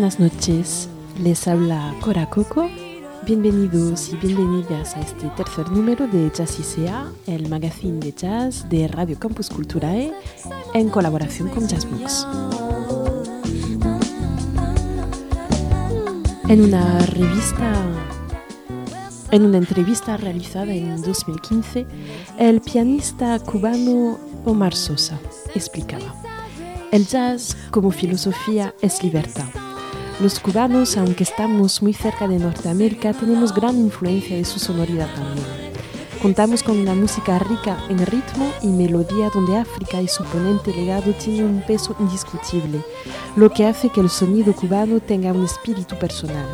Buenas noches, les habla Cora Coco. Bienvenidos y bienvenidas a este tercer número de Jazz Sea, el magazine de jazz de Radio Campus Culturae, en colaboración con Jazzbox. En una revista, en una entrevista realizada en 2015, el pianista cubano Omar Sosa explicaba: el jazz como filosofía es libertad los cubanos, aunque estamos muy cerca de Norteamérica, tenemos gran influencia de su sonoridad también. Contamos con una música rica en ritmo y melodía donde África y su ponente legado tienen un peso indiscutible, lo que hace que el sonido cubano tenga un espíritu personal.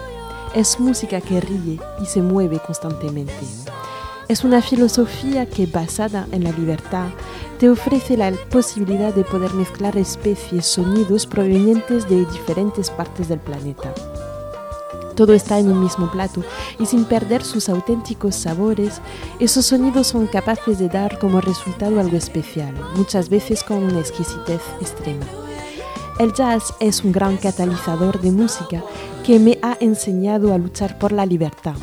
Es música que ríe y se mueve constantemente. Es una filosofía que, basada en la libertad, te ofrece la posibilidad de poder mezclar especies, sonidos provenientes de diferentes partes del planeta. Todo está en un mismo plato y sin perder sus auténticos sabores, esos sonidos son capaces de dar como resultado algo especial, muchas veces con una exquisitez extrema. El jazz es un gran catalizador de música que me ha enseñado a luchar por la libertad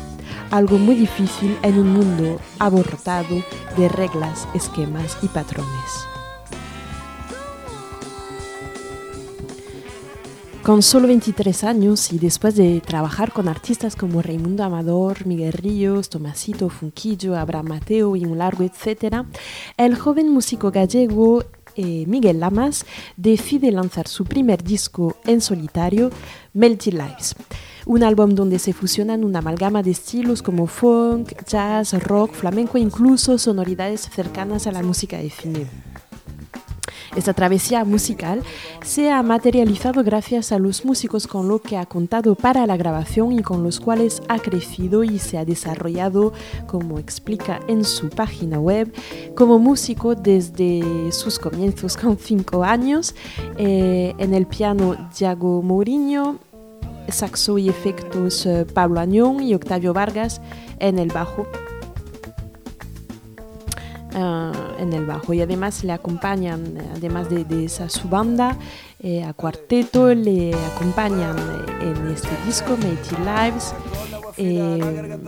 algo muy difícil en un mundo abortado de reglas, esquemas y patrones. Con solo 23 años y después de trabajar con artistas como Raimundo Amador, Miguel Ríos, Tomasito Funquillo, Abraham Mateo y un largo etcétera, el joven músico gallego eh, Miguel Lamas decide lanzar su primer disco en solitario, Melty Lives un álbum donde se fusionan una amalgama de estilos como funk, jazz, rock, flamenco e incluso sonoridades cercanas a la música de cine. Esta travesía musical se ha materializado gracias a los músicos con los que ha contado para la grabación y con los cuales ha crecido y se ha desarrollado, como explica en su página web, como músico desde sus comienzos con cinco años. Eh, en el piano, Diago Mourinho, saxo y efectos eh, Pablo Añón y Octavio Vargas en el bajo. Ah, en el bajo y además le acompañan, además de, esa su banda, eh, a cuarteto, le acompañan en este disco, Mighty Lives, eh,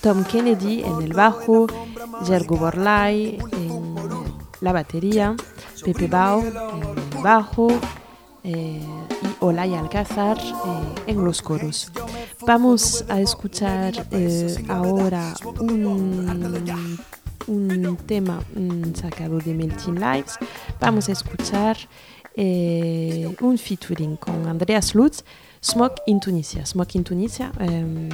Tom Kennedy en el bajo, Jergo Borlai en la batería, Pepe Bao en el bajo, y Olaya Alcázar eh, en los coros. Vamos a escuchar eh, ahora un, un tema sacado de Melting Lives. Vamos a escuchar eh, un featuring con Andreas Lutz, Smoke in Tunisia. Smoke in Tunisia em,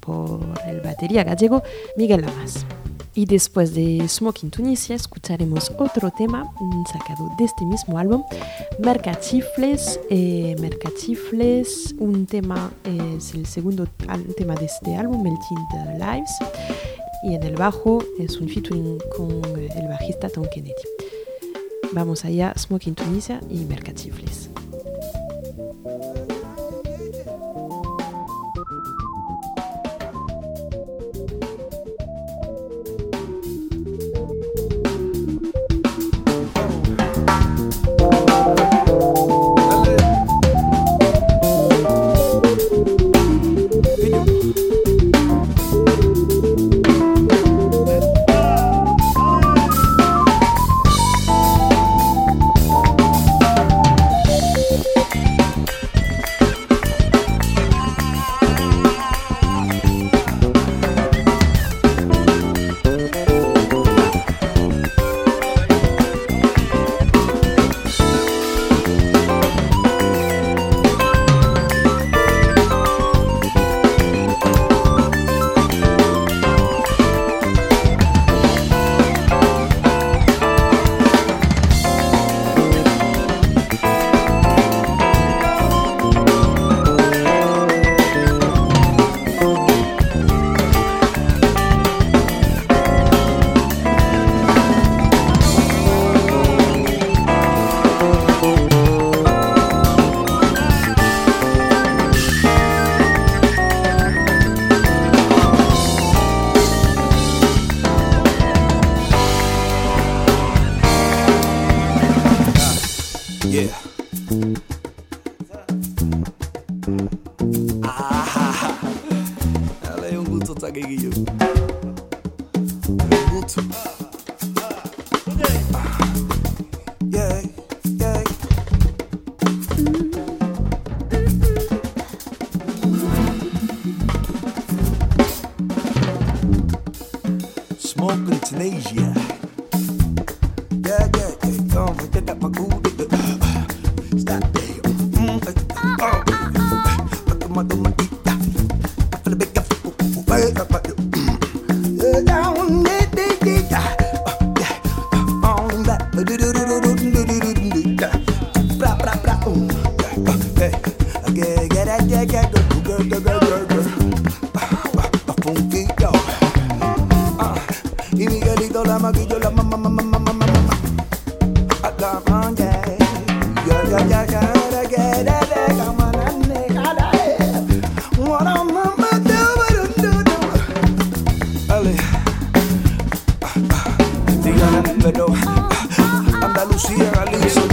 por el batería gallego Miguel Lamas. Y después de Smoking Tunisia escucharemos otro tema sacado de este mismo álbum, Mercachifles. Eh, un tema, es el segundo tema de este álbum, Melting the Lives. Y en el bajo es un featuring con el bajista Tom Kennedy. Vamos allá, Smoking Tunisia y Mercachifles. salida.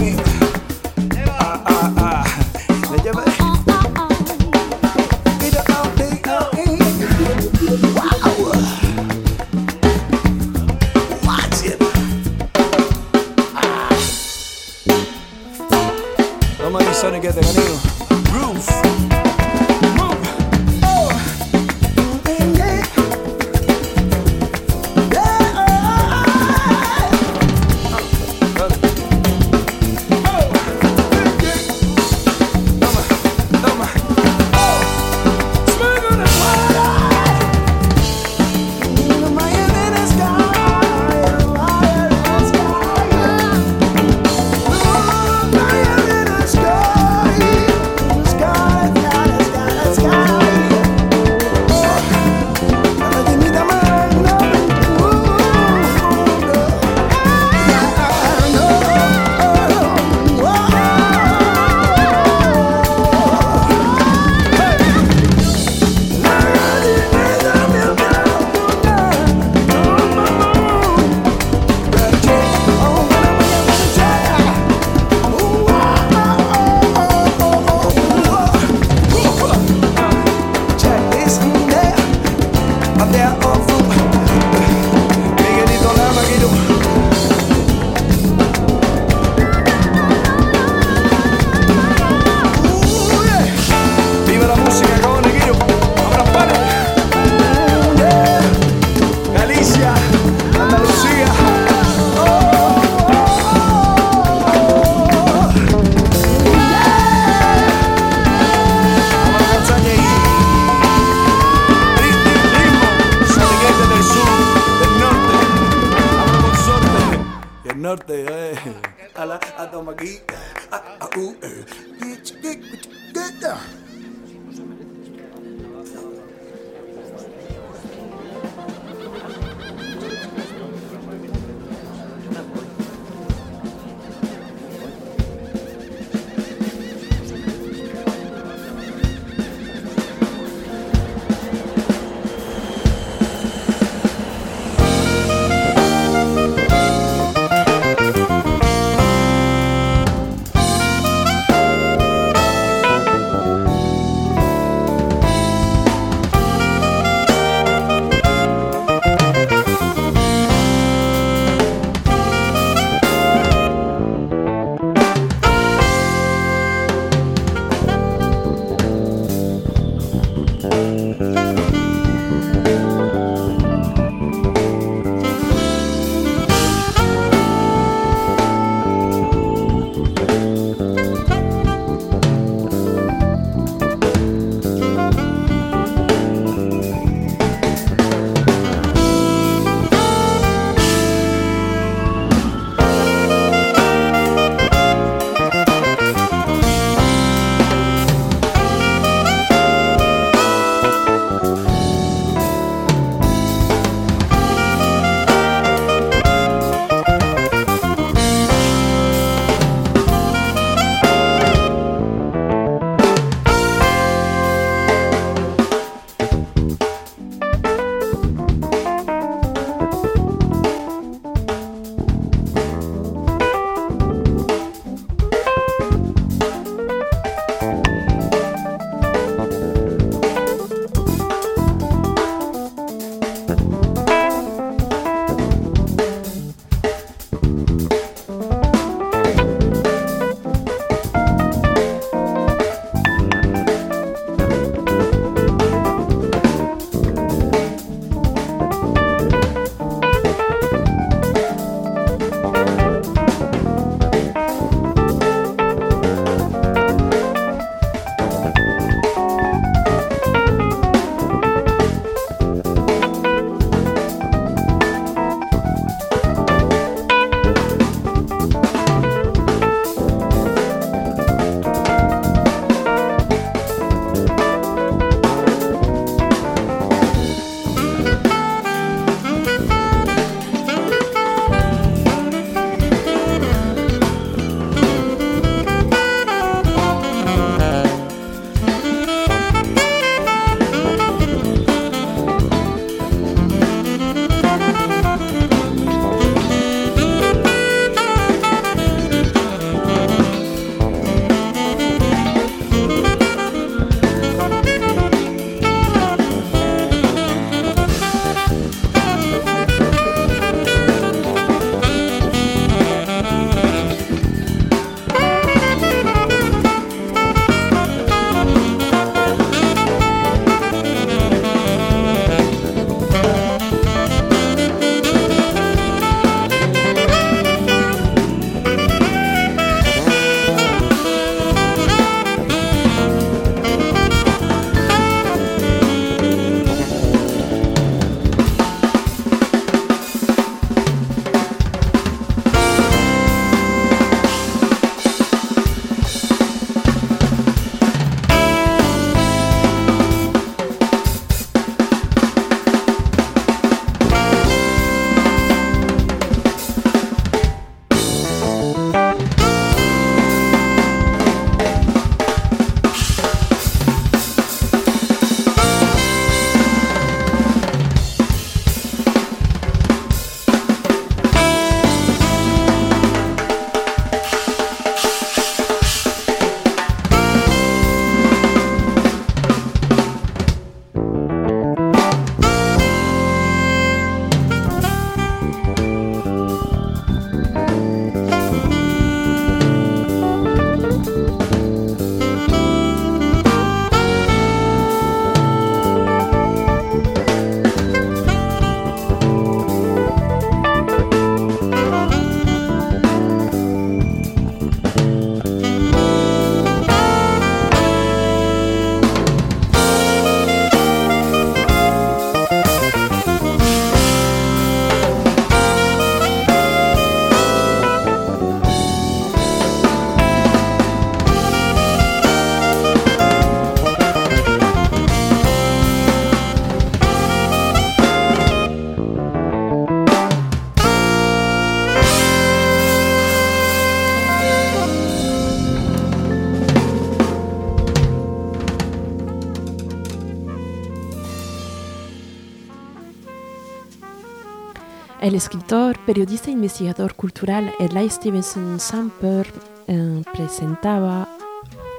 El escritor, periodista e investigador cultural Eli Stevenson Samper eh, presentaba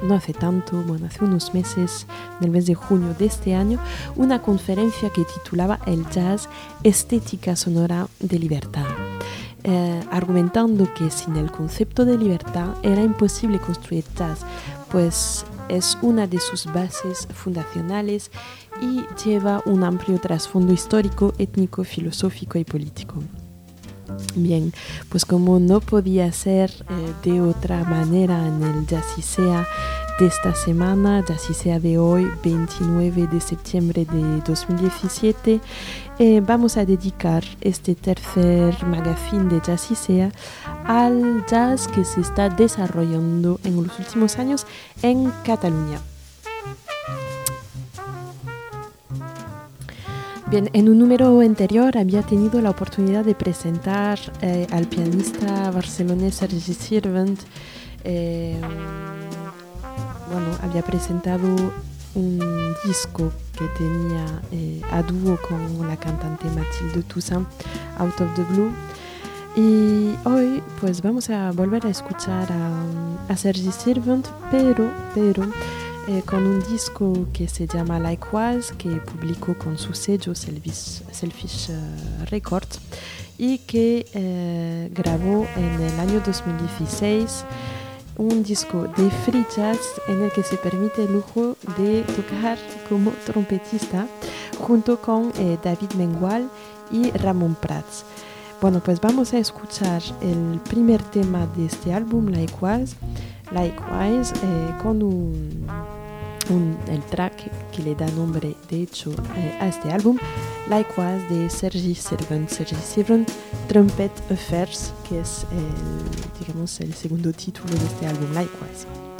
no hace tanto, bueno, hace unos meses, en el mes de junio de este año, una conferencia que titulaba El jazz, estética sonora de libertad. Eh, argumentando que sin el concepto de libertad era imposible construir jazz, pues es una de sus bases fundacionales y lleva un amplio trasfondo histórico, étnico, filosófico y político. Bien, pues como no podía ser eh, de otra manera en el Sea de esta semana, Sea de hoy, 29 de septiembre de 2017, eh, vamos a dedicar este tercer magazine de Sea al jazz que se está desarrollando en los últimos años en Cataluña. Bien, en un número anterior había tenido la oportunidad de presentar eh, al pianista barcelonés Sergi Sirvent. Eh, bueno, había presentado un disco que tenía eh, a dúo con la cantante Mathilde Toussaint, Out of the Blue. Y hoy pues vamos a volver a escuchar a, a Sergi Sirvent, pero, pero eh, con un disco que se llama Likewise, que publicó con su sello Selfish, Selfish uh, Records y que eh, grabó en el año 2016 un disco de free jazz en el que se permite el lujo de tocar como trompetista junto con eh, David Mengual y Ramón Prats. Bueno, pues vamos a escuchar el primer tema de este álbum, Likewise, Likewise, eh, con un, un, el track que le da nombre, de hecho, eh, a este Likewise de Sergi Servan. Sergi Servan, Trumpet Affairs, que es el, digamos, el segundo título de este álbum, Likewise.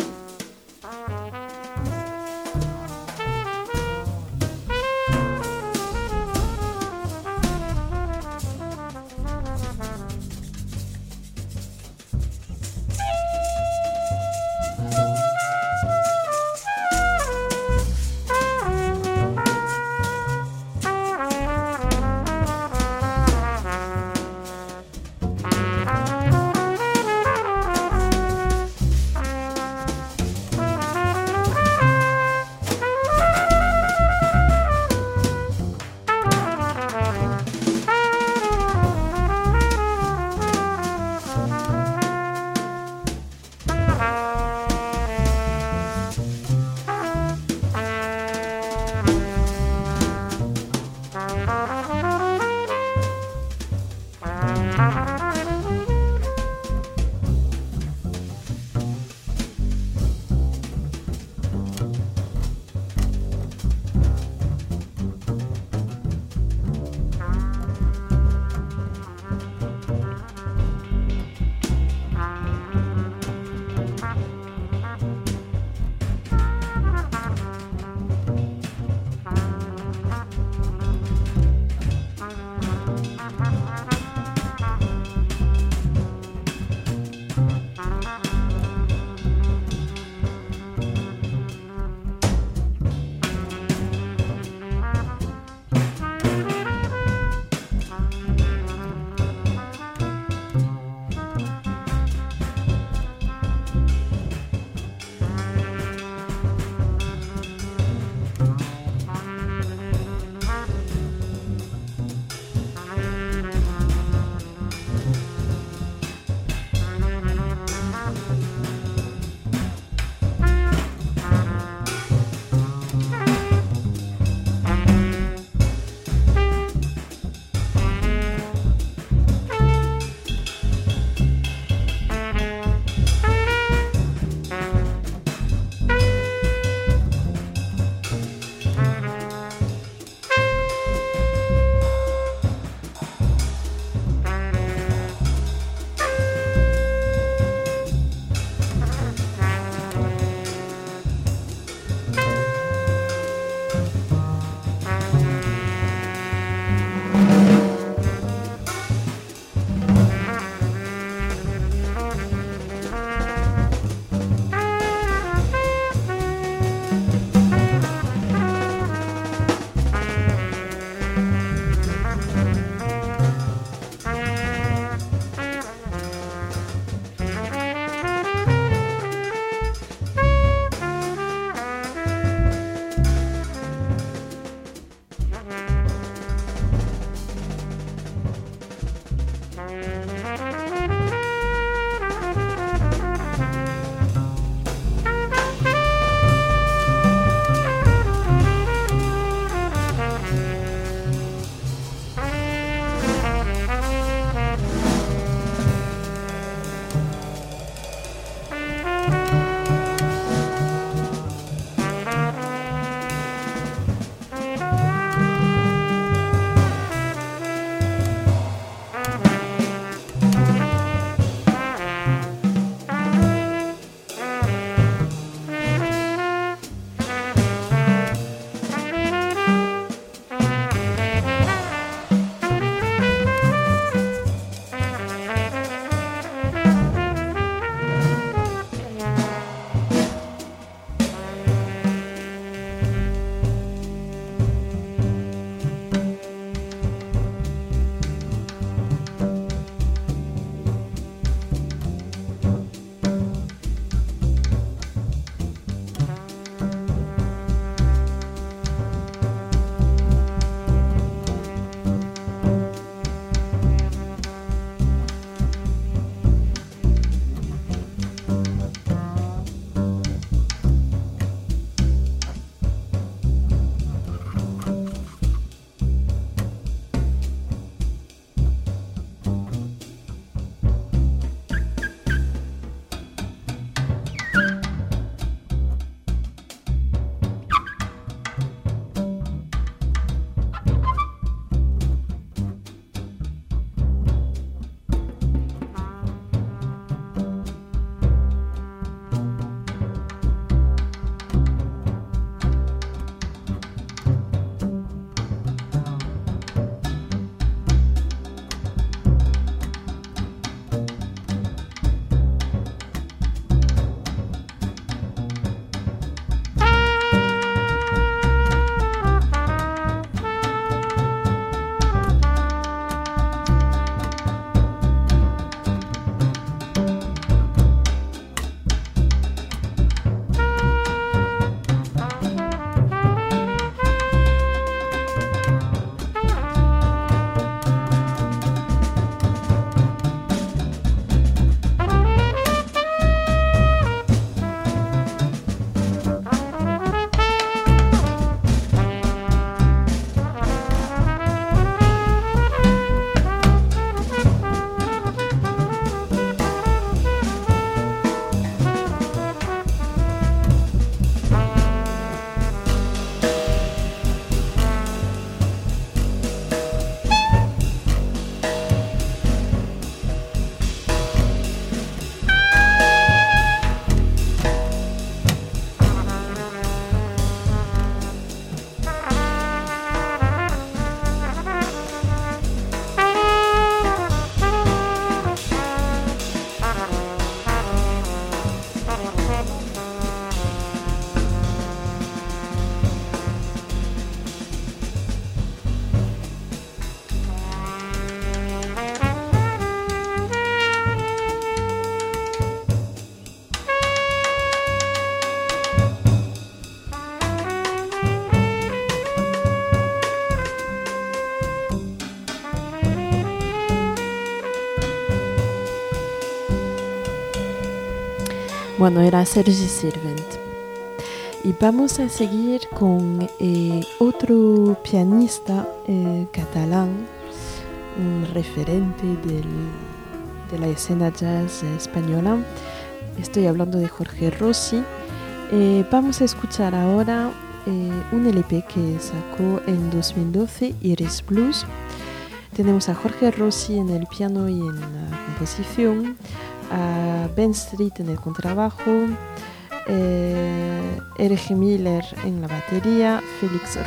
Bueno, era Sergi Sirvent. Y vamos a seguir con eh, otro pianista eh, catalán, un referente del, de la escena jazz española. Estoy hablando de Jorge Rossi. Eh, vamos a escuchar ahora un LP que sacó en 2012, Iris Blues. Tenemos a Jorge Rossi en el piano y en la composición, a Ben Street en el contrabajo, eh. Miller en la batería, Félix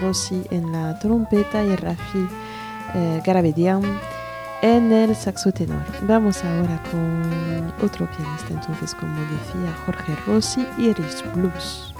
Rossi en la trompeta y Rafi eh, Garabedian en el saxo tenor. Vamos ahora con otro pianista, entonces, como decía Jorge Rossi, Iris Blues.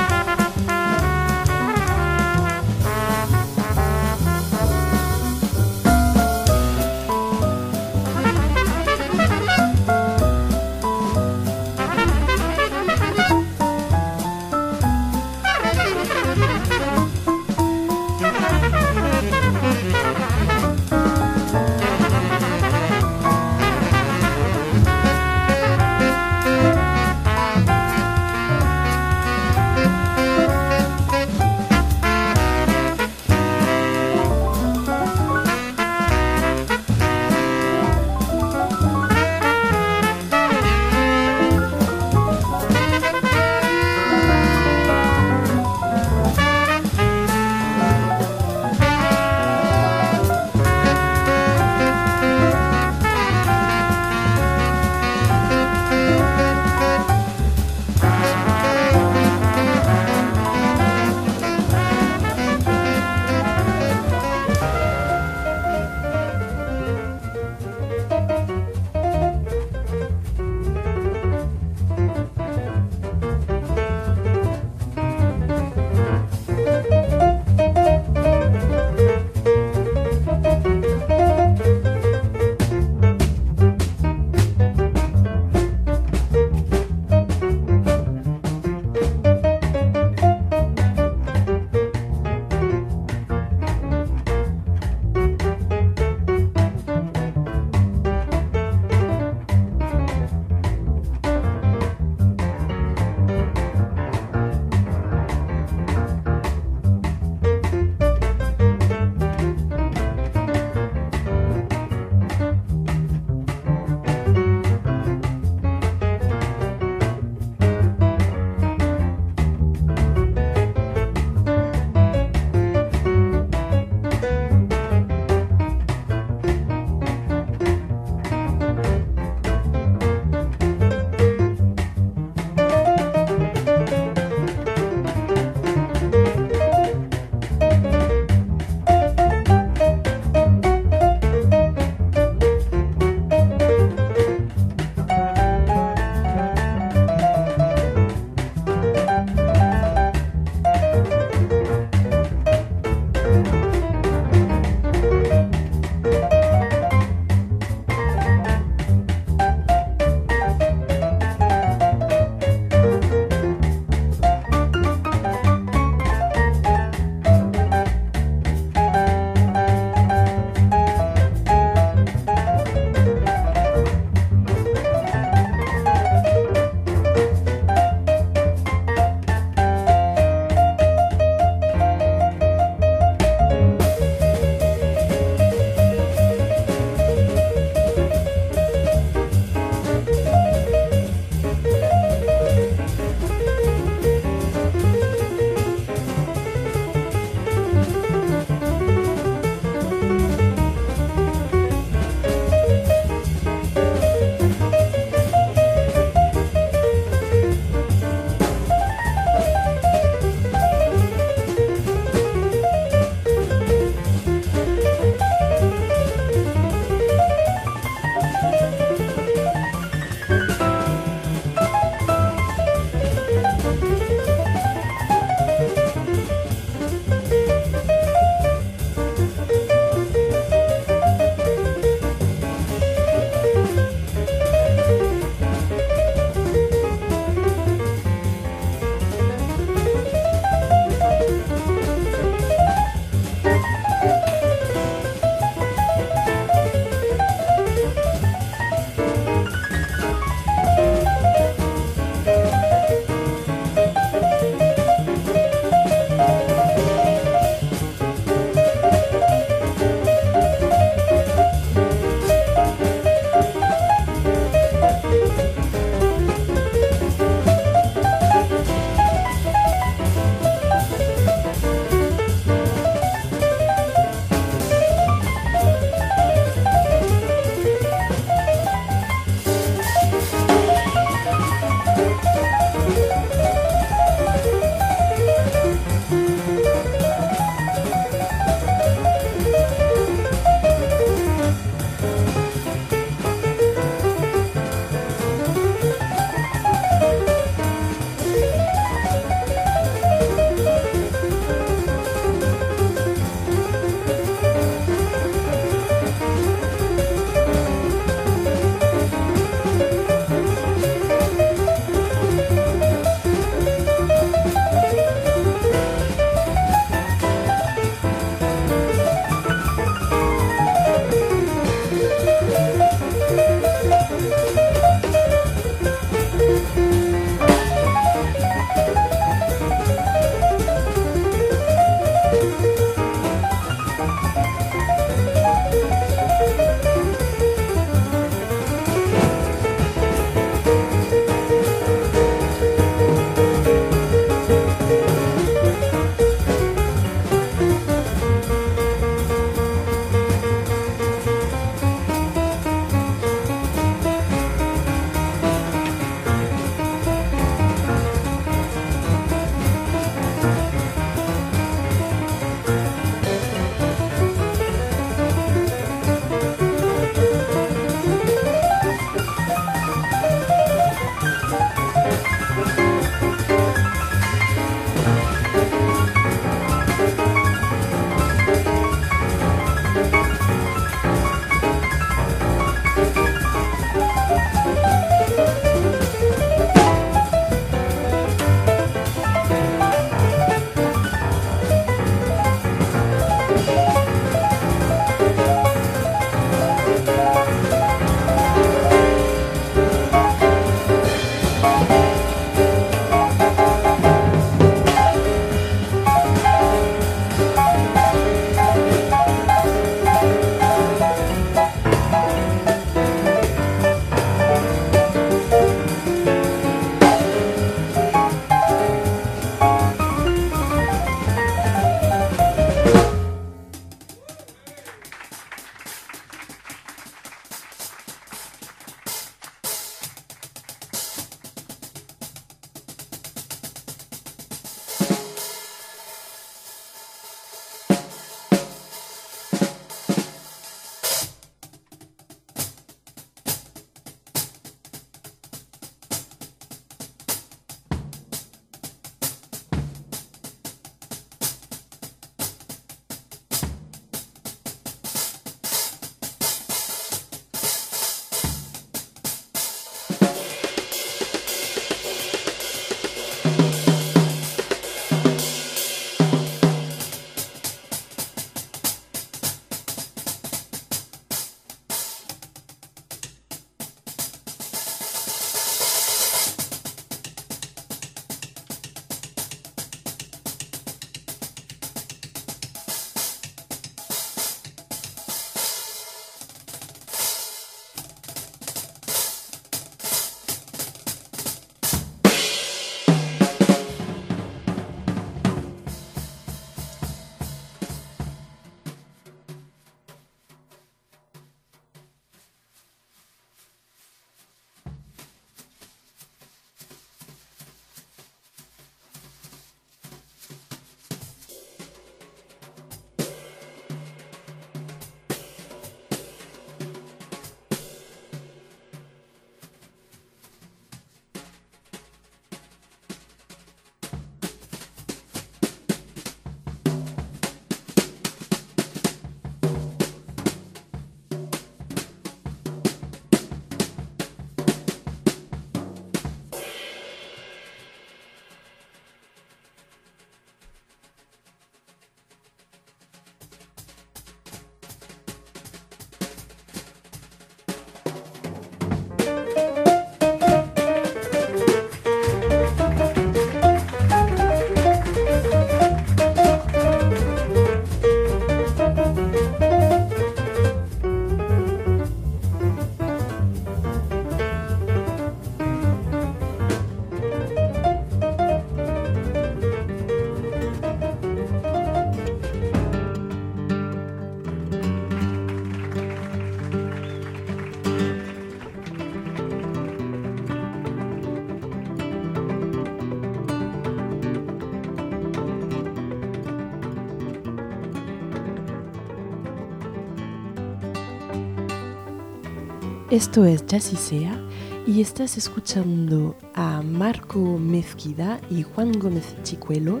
Esto es Jazzy Sea y estás escuchando a Marco Mezquida y Juan Gómez Chicuelo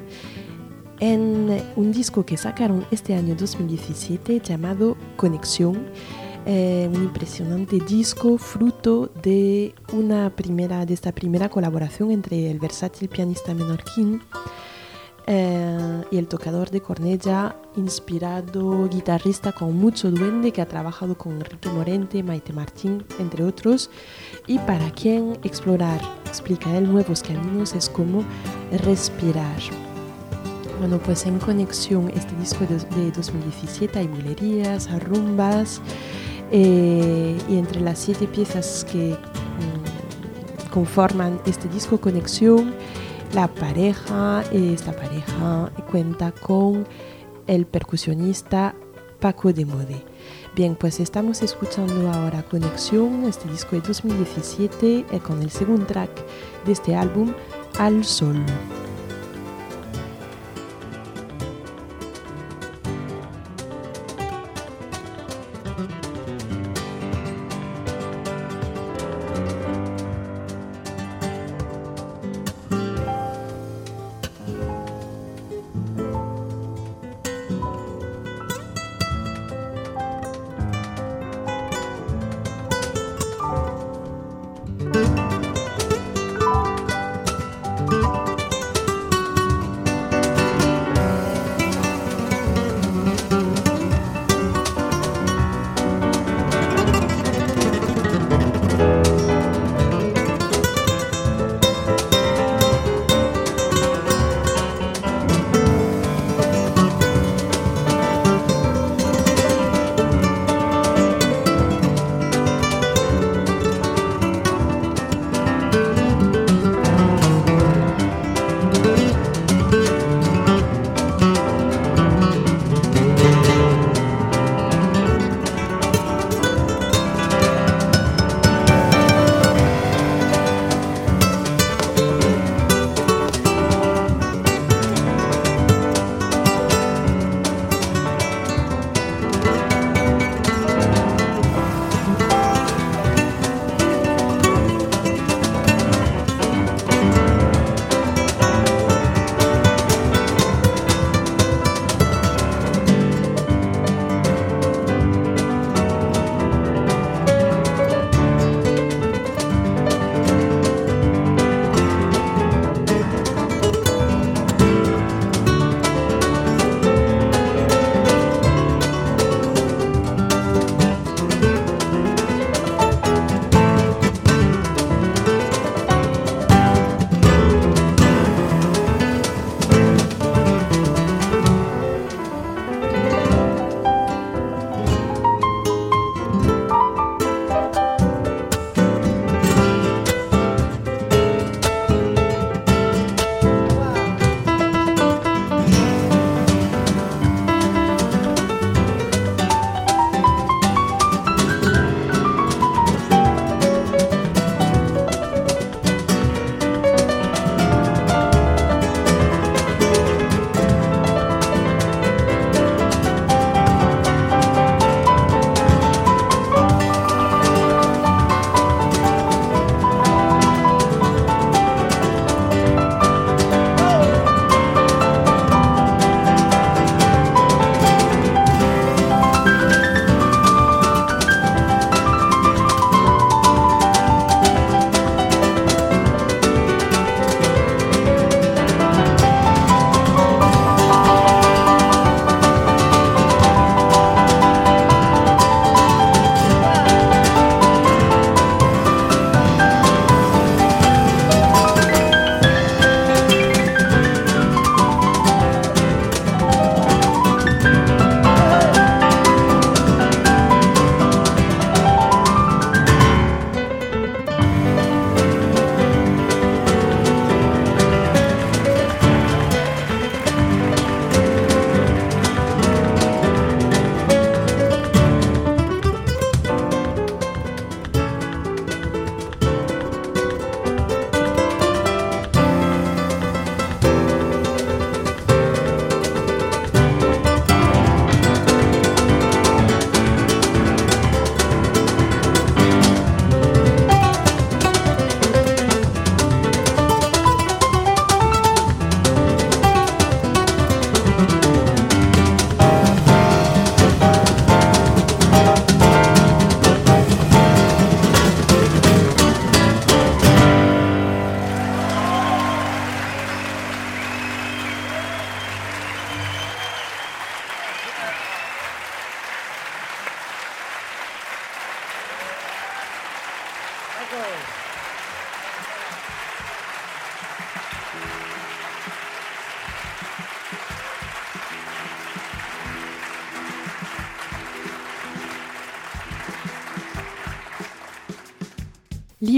en un disco que sacaron este año 2017 llamado Conexión. Eh, un impresionante disco fruto de una primera de esta primera colaboración entre el versátil pianista menorquín eh, y el tocador de cornella, inspirado guitarrista con mucho duende que ha trabajado con Enrique Morente, Maite Martín, entre otros, y para quien explorar, explica él, nuevos caminos es como respirar. Bueno, pues en conexión este disco de, 2017 hay bulerías, rumbas, eh, y entre las siete piezas que mm, conforman este disco Conexión, la pareja, esta pareja cuenta con el percusionista Paco de Mode. Bien, pues estamos escuchando ahora Conexión, este disco de 2017, eh, con el segundo track de este álbum, Al Sol.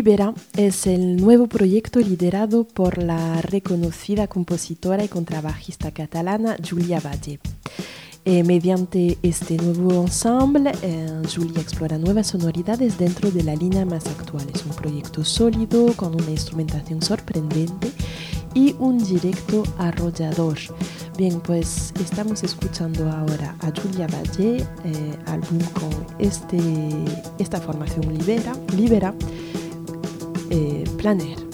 Libera es el nuevo proyecto liderado por la reconocida compositora y contrabajista catalana Julia Valle. Eh, mediante este nuevo ensemble, eh, Julia explora nuevas sonoridades dentro de la línea más actual. Es un proyecto sólido, con una instrumentación sorprendente y un directo arrollador. Bien, pues estamos escuchando ahora a Julia Valle, eh, álbum con este, esta formación Libera, Libera eh, Planer.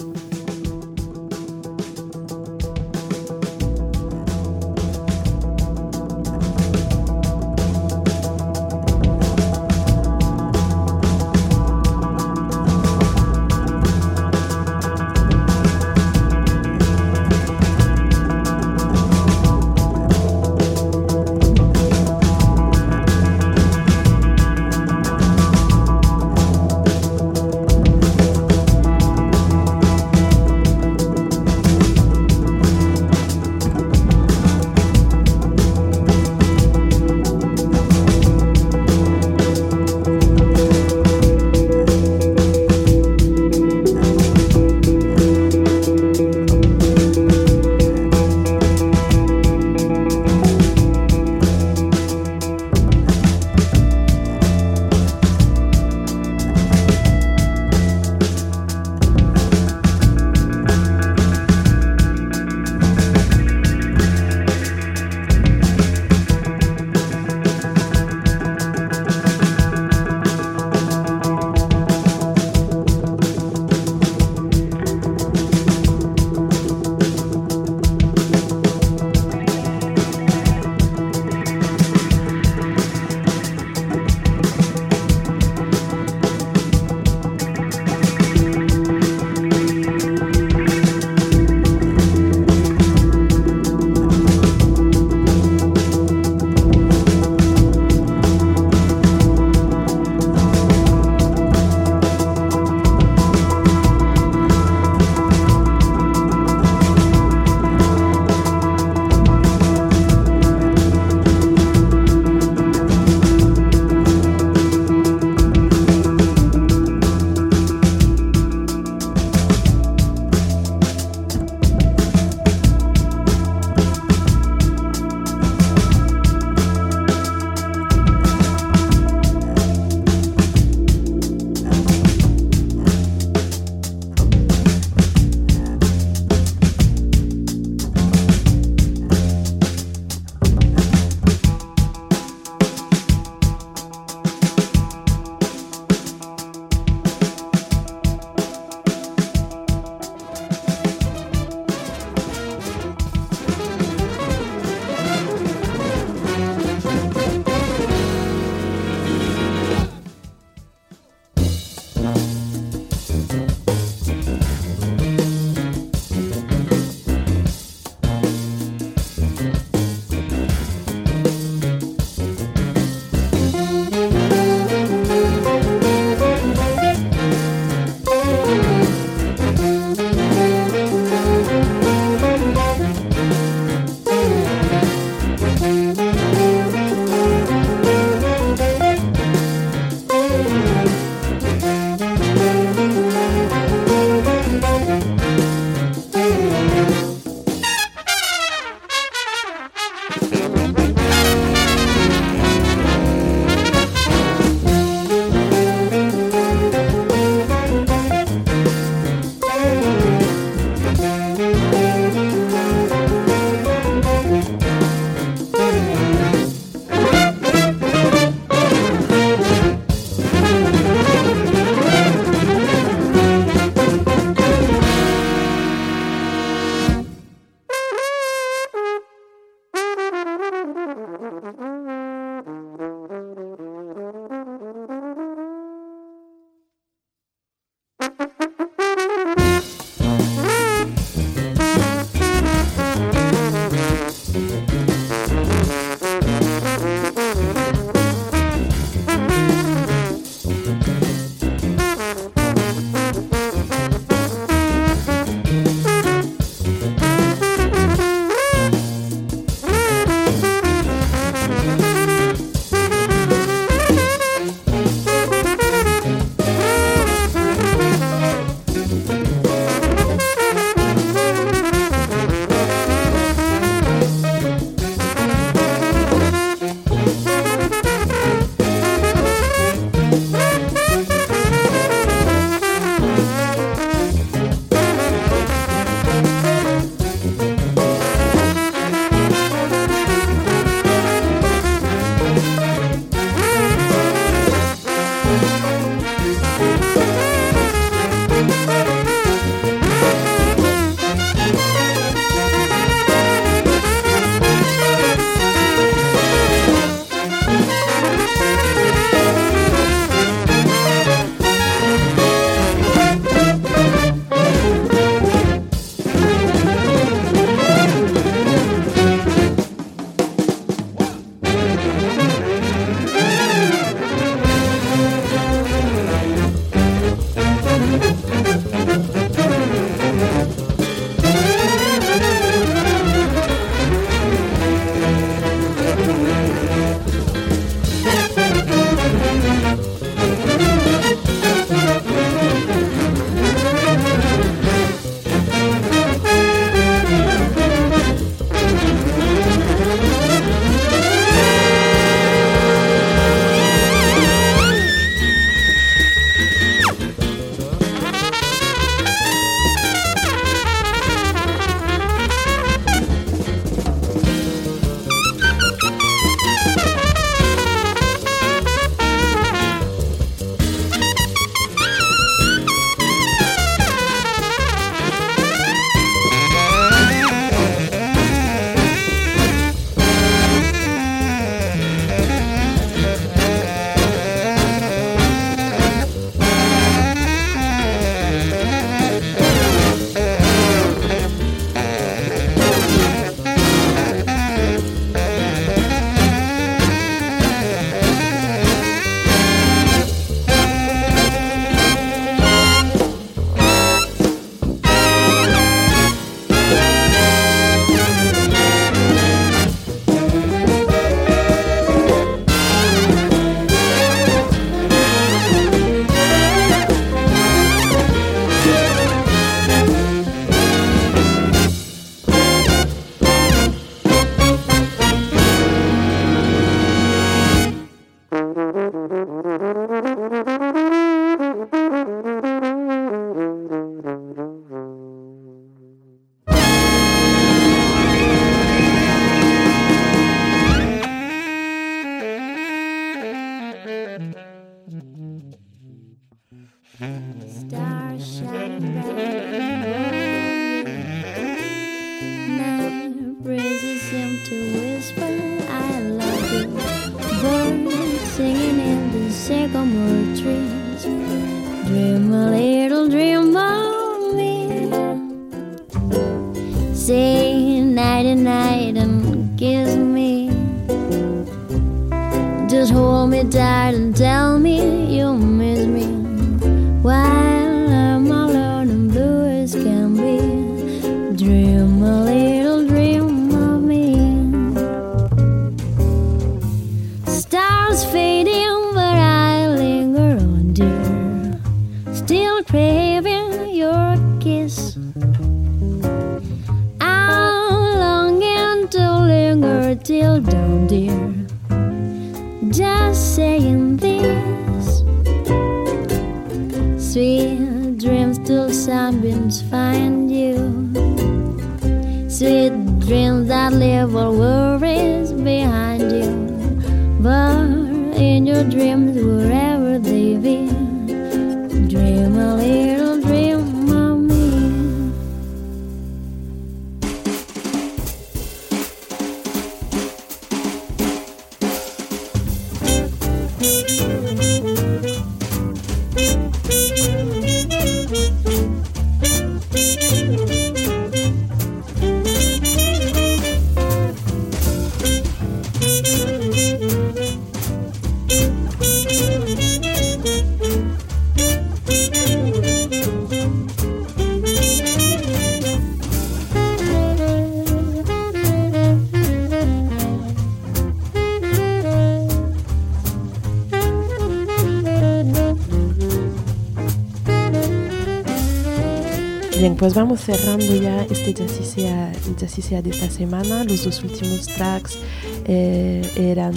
Pues vamos cerrando ya este ya sea, ya sea de esta semana. Los dos últimos tracks eh, eran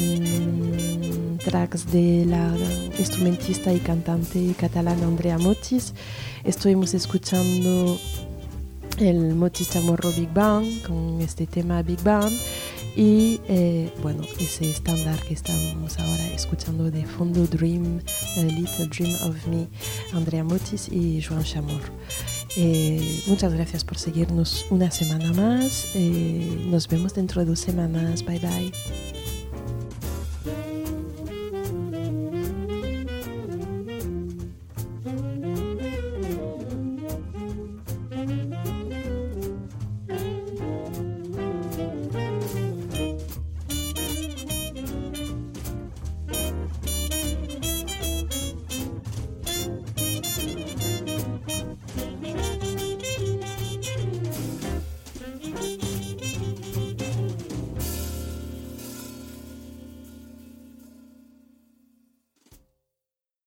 tracks de la instrumentista y cantante catalana Andrea Motis. Estuvimos escuchando el Motis Chamorro Big Bang con este tema Big Bang y eh, bueno, ese estándar que estamos ahora escuchando de fondo Dream, Little Dream of Me, Andrea Motis y Joan Chamorro. Eh, muchas gracias por seguirnos una semana más. Eh, nos vemos dentro de dos semanas. Bye bye.